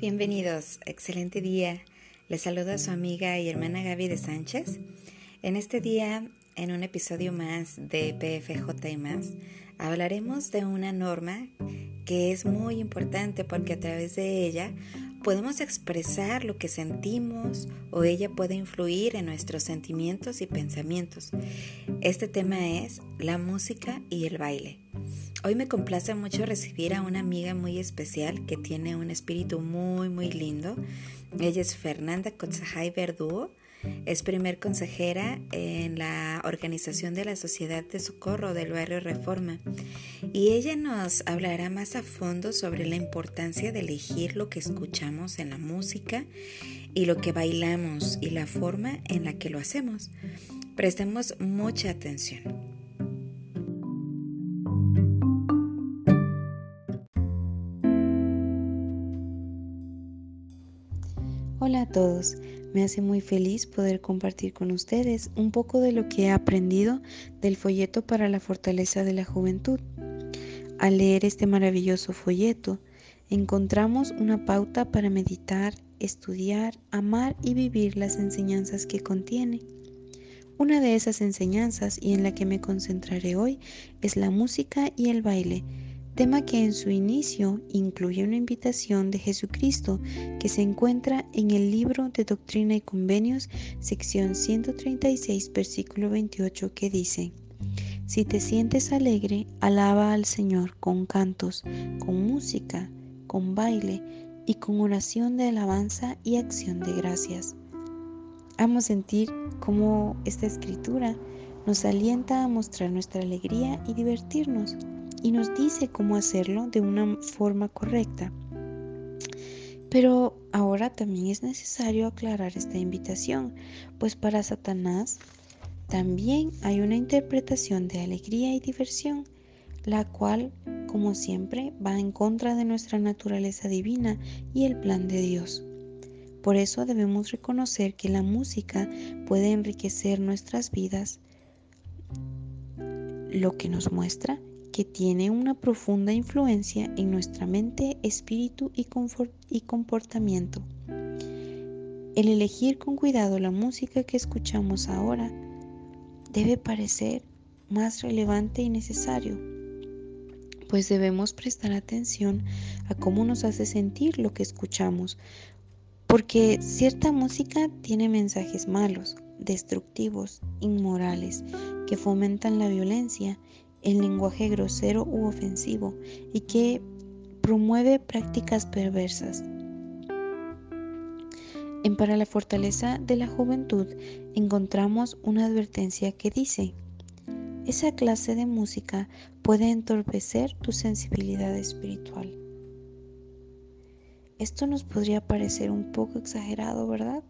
Bienvenidos, excelente día. Les saluda a su amiga y hermana Gaby de Sánchez. En este día, en un episodio más de PFJ y más, hablaremos de una norma que es muy importante porque a través de ella podemos expresar lo que sentimos o ella puede influir en nuestros sentimientos y pensamientos. Este tema es la música y el baile. Hoy me complace mucho recibir a una amiga muy especial que tiene un espíritu muy muy lindo. Ella es Fernanda Kotzahai Verdugo es primer consejera en la organización de la Sociedad de Socorro del Barrio Reforma y ella nos hablará más a fondo sobre la importancia de elegir lo que escuchamos en la música y lo que bailamos y la forma en la que lo hacemos. Prestemos mucha atención. Todos. Me hace muy feliz poder compartir con ustedes un poco de lo que he aprendido del folleto para la fortaleza de la juventud. Al leer este maravilloso folleto, encontramos una pauta para meditar, estudiar, amar y vivir las enseñanzas que contiene. Una de esas enseñanzas y en la que me concentraré hoy es la música y el baile, tema que en su inicio incluye una invitación de Jesucristo que se encuentra en el libro de Doctrina y Convenios, sección 136, versículo 28, que dice, Si te sientes alegre, alaba al Señor con cantos, con música, con baile y con oración de alabanza y acción de gracias. Amo sentir cómo esta escritura nos alienta a mostrar nuestra alegría y divertirnos y nos dice cómo hacerlo de una forma correcta. Pero ahora también es necesario aclarar esta invitación, pues para Satanás también hay una interpretación de alegría y diversión, la cual, como siempre, va en contra de nuestra naturaleza divina y el plan de Dios. Por eso debemos reconocer que la música puede enriquecer nuestras vidas, lo que nos muestra que tiene una profunda influencia en nuestra mente, espíritu y, comportamiento. El elegir con cuidado la música que escuchamos ahora debe parecer más relevante y necesario, pues debemos prestar atención a cómo nos hace sentir lo que escuchamos, porque cierta música tiene mensajes malos, destructivos, inmorales, que fomentan la violencia el lenguaje grosero u ofensivo y que promueve prácticas perversas. En Para la Fortaleza de la Juventud encontramos una advertencia que dice, esa clase de música puede entorpecer tu sensibilidad espiritual. Esto nos podría parecer un poco exagerado, ¿verdad?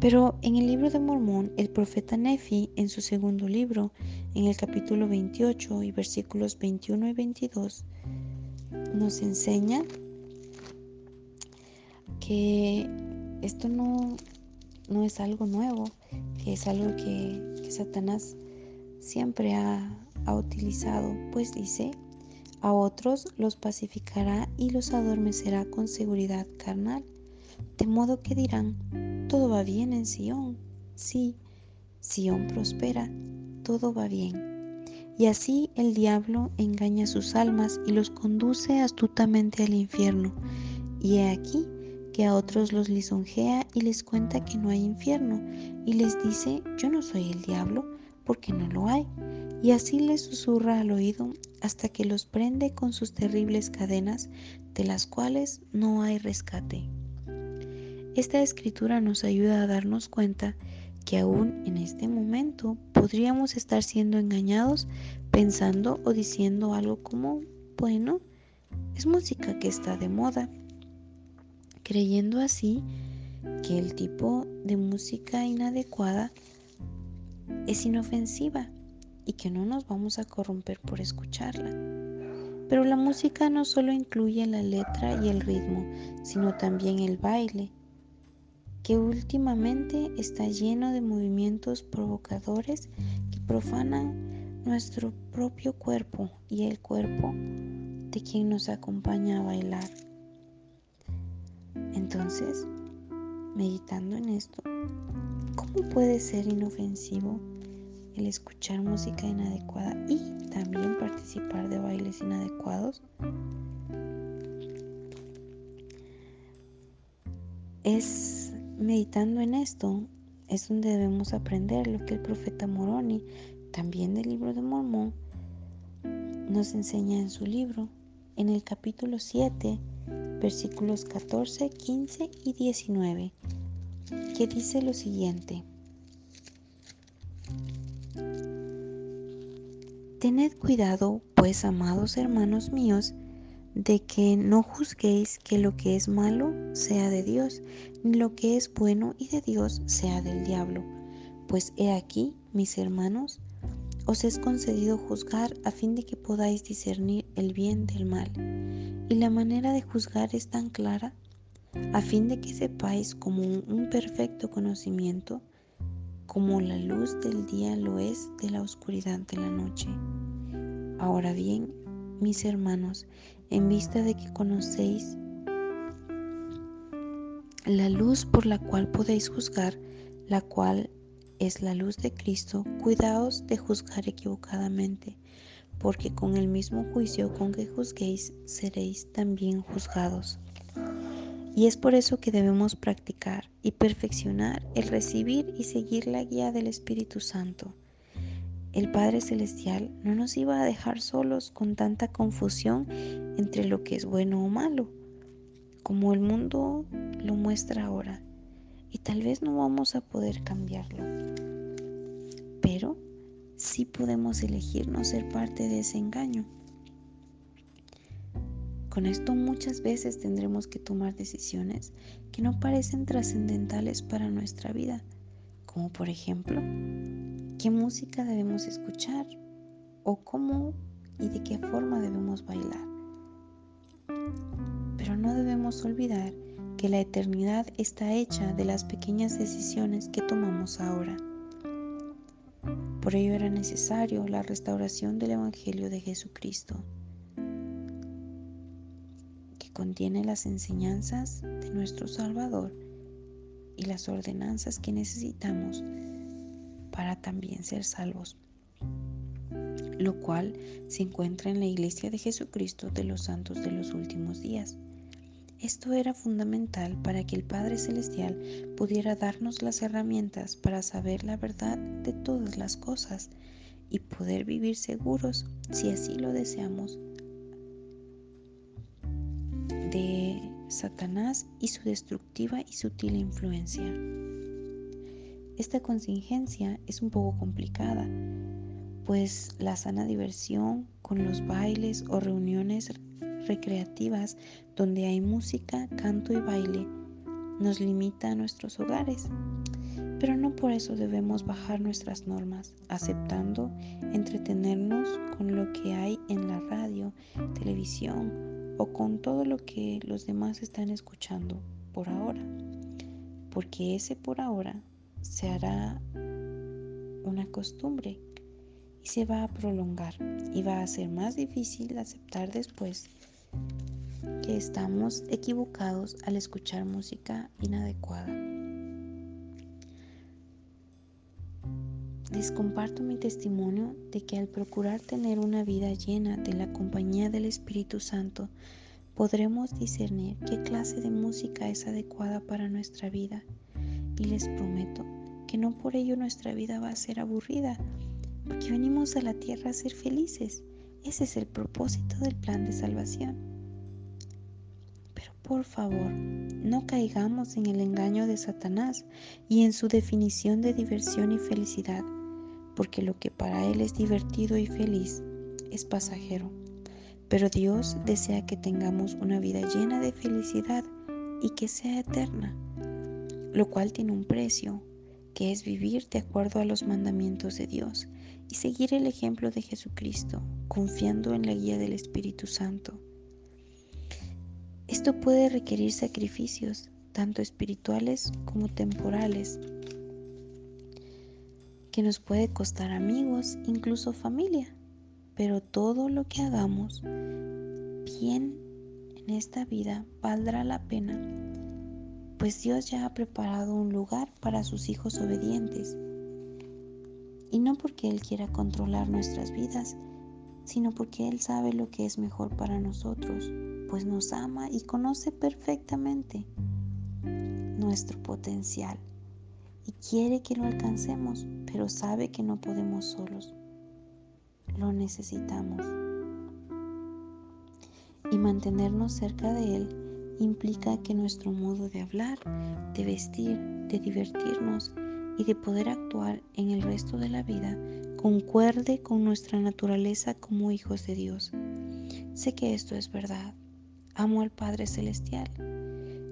Pero en el libro de Mormón, el profeta Nefi, en su segundo libro, en el capítulo 28 y versículos 21 y 22, nos enseña que esto no, no es algo nuevo, que es algo que, Satanás siempre ha, ha utilizado, pues dice, a otros los pacificará y los adormecerá con seguridad carnal, de modo que dirán, todo va bien en Sión. Sí, Sión prospera, todo va bien. Y así el diablo engaña sus almas y los conduce astutamente al infierno. Y he aquí que a otros los lisonjea y les cuenta que no hay infierno, y les dice, yo no soy el diablo, porque no lo hay. Y así les susurra al oído hasta que los prende con sus terribles cadenas, de las cuales no hay rescate. Esta escritura nos ayuda a darnos cuenta que aún en este momento podríamos estar siendo engañados pensando o diciendo algo como, bueno, es música que está de moda, creyendo así que el tipo de música inadecuada es inofensiva y que no nos vamos a corromper por escucharla. Pero la música no solo incluye la letra y el ritmo, sino también el baile, que últimamente está lleno de movimientos provocadores que profanan nuestro propio cuerpo y el cuerpo de quien nos acompaña a bailar. Entonces, meditando en esto, ¿cómo puede ser inofensivo el escuchar música inadecuada y también participar de bailes inadecuados? Es meditando en esto, es donde debemos aprender lo que el profeta Moroni, también del libro de Mormón, nos enseña en su libro, en el capítulo 7, versículos 14, 15 y 19, que dice lo siguiente. Tened cuidado, pues, amados hermanos míos, de que no juzguéis que lo que es malo sea de Dios, ni lo que es bueno y de Dios sea del diablo. Pues he aquí, mis hermanos, os es concedido juzgar a fin de que podáis discernir el bien del mal. Y la manera de juzgar es tan clara, a fin de que sepáis como un perfecto conocimiento, como la luz del día lo es de la oscuridad de la noche. Ahora bien, mis hermanos, en vista de que conocéis la luz por la cual podéis juzgar, la cual es la luz de Cristo, cuidaos de juzgar equivocadamente, porque con el mismo juicio con que juzguéis seréis también juzgados. Y es por eso que debemos practicar y perfeccionar el recibir y seguir la guía del Espíritu Santo. El Padre Celestial no nos iba a dejar solos con tanta confusión entre lo que es bueno o malo, como el mundo lo muestra ahora y tal vez no vamos a poder cambiarlo. Pero sí podemos elegir no ser parte de ese engaño. Con esto muchas veces tendremos que tomar decisiones que no parecen trascendentales para nuestra vida, como por ejemplo, qué música debemos escuchar o cómo y de qué forma debemos bailar. Pero no debemos olvidar que la eternidad está hecha de las pequeñas decisiones que tomamos ahora. Por ello era necesario la restauración del Evangelio de Jesucristo, que contiene las enseñanzas de nuestro Salvador y las ordenanzas que necesitamos para también ser salvos, lo cual se encuentra en la Iglesia de Jesucristo de los Santos de los últimos días. Esto era fundamental para que el Padre Celestial pudiera darnos las herramientas para saber la verdad de todas las cosas y poder vivir seguros, si así lo deseamos, de Satanás y su destructiva y sutil influencia. Esta contingencia es un poco complicada, pues la sana diversión con los bailes o reuniones recreativas donde hay música, canto y baile nos limita a nuestros hogares. Pero no por eso debemos bajar nuestras normas, aceptando entretenernos con lo que hay en la radio, televisión o con todo lo que los demás están escuchando por ahora. Porque ese por ahora se hará una costumbre y se va a prolongar y va a ser más difícil aceptar después que estamos equivocados al escuchar música inadecuada. Les comparto mi testimonio de que al procurar tener una vida llena de la compañía del Espíritu Santo, podremos discernir qué clase de música es adecuada para nuestra vida. Y les prometo que no por ello nuestra vida va a ser aburrida, porque venimos a la tierra a ser felices. Ese es el propósito del plan de salvación. Por favor, no caigamos en el engaño de Satanás y en su definición de diversión y felicidad, porque lo que para él es divertido y feliz es pasajero. Pero Dios desea que tengamos una vida llena de felicidad y que sea eterna, lo cual tiene un precio, que es vivir de acuerdo a los mandamientos de Dios y seguir el ejemplo de Jesucristo, confiando en la guía del Espíritu Santo. Esto puede requerir sacrificios, tanto espirituales como temporales, que nos puede costar amigos, incluso familia, pero todo lo que hagamos bien en esta vida valdrá la pena, pues Dios ya ha preparado un lugar para sus hijos obedientes. Y no porque Él quiera controlar nuestras vidas, sino porque Él sabe lo que es mejor para nosotros, pues nos ama y conoce perfectamente nuestro potencial y quiere que lo alcancemos, pero sabe que no podemos solos. Lo necesitamos. Y mantenernos cerca de Él implica que nuestro modo de hablar, de vestir, de divertirnos y de poder actuar en el resto de la vida concuerde con nuestra naturaleza como hijos de Dios. Sé que esto es verdad. Amo al Padre Celestial.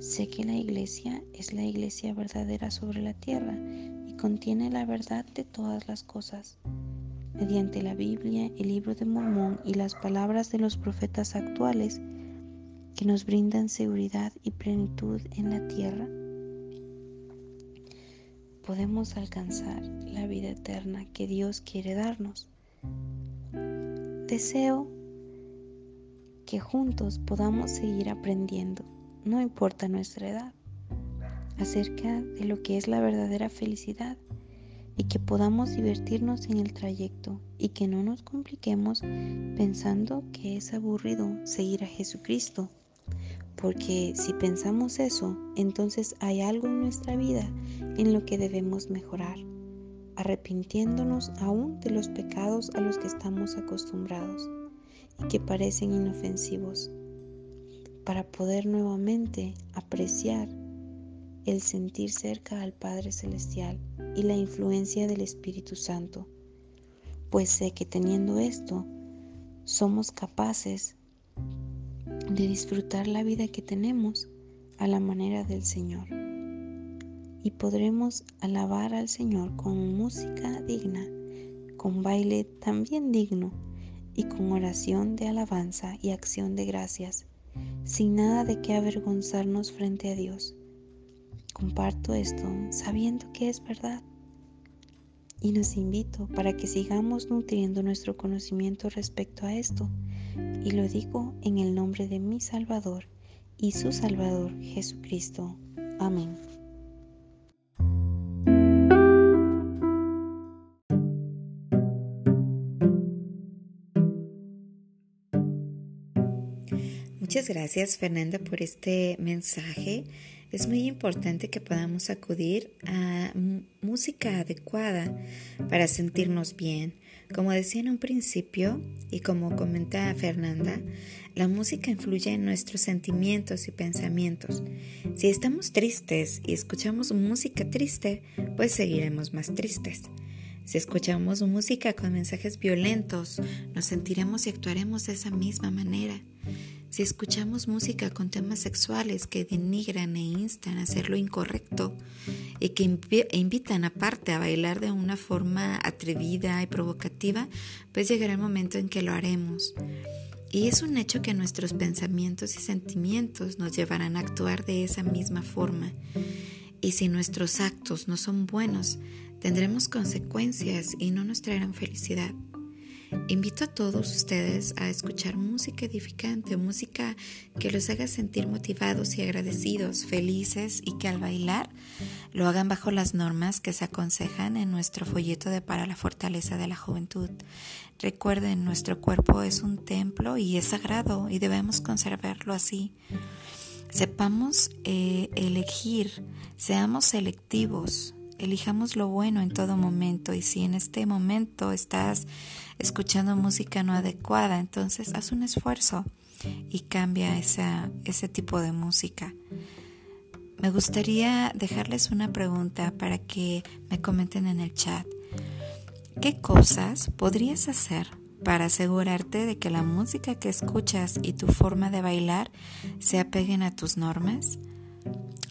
Sé que la iglesia es la iglesia verdadera sobre la tierra y contiene la verdad de todas las cosas. Mediante la Biblia, el libro de Mormón y las palabras de los profetas actuales que nos brindan seguridad y plenitud en la tierra, podemos alcanzar la vida eterna que Dios quiere darnos. Deseo que juntos podamos seguir aprendiendo, no importa nuestra edad, acerca de lo que es la verdadera felicidad y que podamos divertirnos en el trayecto y que no nos compliquemos pensando que es aburrido seguir a Jesucristo porque si pensamos eso, entonces hay algo en nuestra vida en lo que debemos mejorar, arrepintiéndonos aún de los pecados a los que estamos acostumbrados y que parecen inofensivos, para poder nuevamente apreciar el sentir cerca al Padre Celestial y la influencia del Espíritu Santo, pues sé que teniendo esto, somos capaces de disfrutar la vida que tenemos a la manera del Señor. Y podremos alabar al Señor con música digna, con baile también digno y con oración de alabanza y acción de gracias, sin nada de qué avergonzarnos frente a Dios. Comparto esto sabiendo que es verdad y nos invito para que sigamos nutriendo nuestro conocimiento respecto a esto y lo digo en el nombre de mi Salvador y su Salvador Jesucristo. Amén. Muchas gracias Fernanda por este mensaje. Es muy importante que podamos acudir a música adecuada para sentirnos bien como decía en un principio y como comenta Fernanda, la música influye en nuestros sentimientos y pensamientos. Si estamos tristes y escuchamos música triste, pues seguiremos más tristes. Si escuchamos música con mensajes violentos, nos sentiremos y actuaremos de esa misma manera. Si escuchamos música con temas sexuales que denigran e instan a hacer lo incorrecto y que invitan aparte a bailar de una forma atrevida y provocativa, pues llegará el momento en que lo haremos. Y es un hecho que nuestros pensamientos y sentimientos nos llevarán a actuar de esa misma forma. Y si nuestros actos no son buenos, tendremos consecuencias y no nos traerán felicidad. Invito a todos ustedes a escuchar música edificante, música que los haga sentir motivados y agradecidos, felices y que al bailar lo hagan bajo las normas que se aconsejan en nuestro folleto de Para la Fortaleza de la Juventud. Recuerden, nuestro cuerpo es un templo y es sagrado y debemos conservarlo así. Sepamos eh, elegir, seamos selectivos, elijamos lo bueno en todo momento y si en este momento estás escuchando música no adecuada, entonces haz un esfuerzo y cambia ese tipo de música. Me gustaría dejarles una pregunta para que me comenten en el chat. ¿Qué cosas podrías hacer para asegurarte de que la música que escuchas y tu forma de bailar se apeguen a tus normas?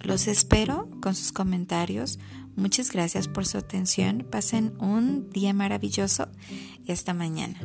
Los espero con sus comentarios Muchas gracias por su atención. Pasen un día maravilloso y hasta mañana.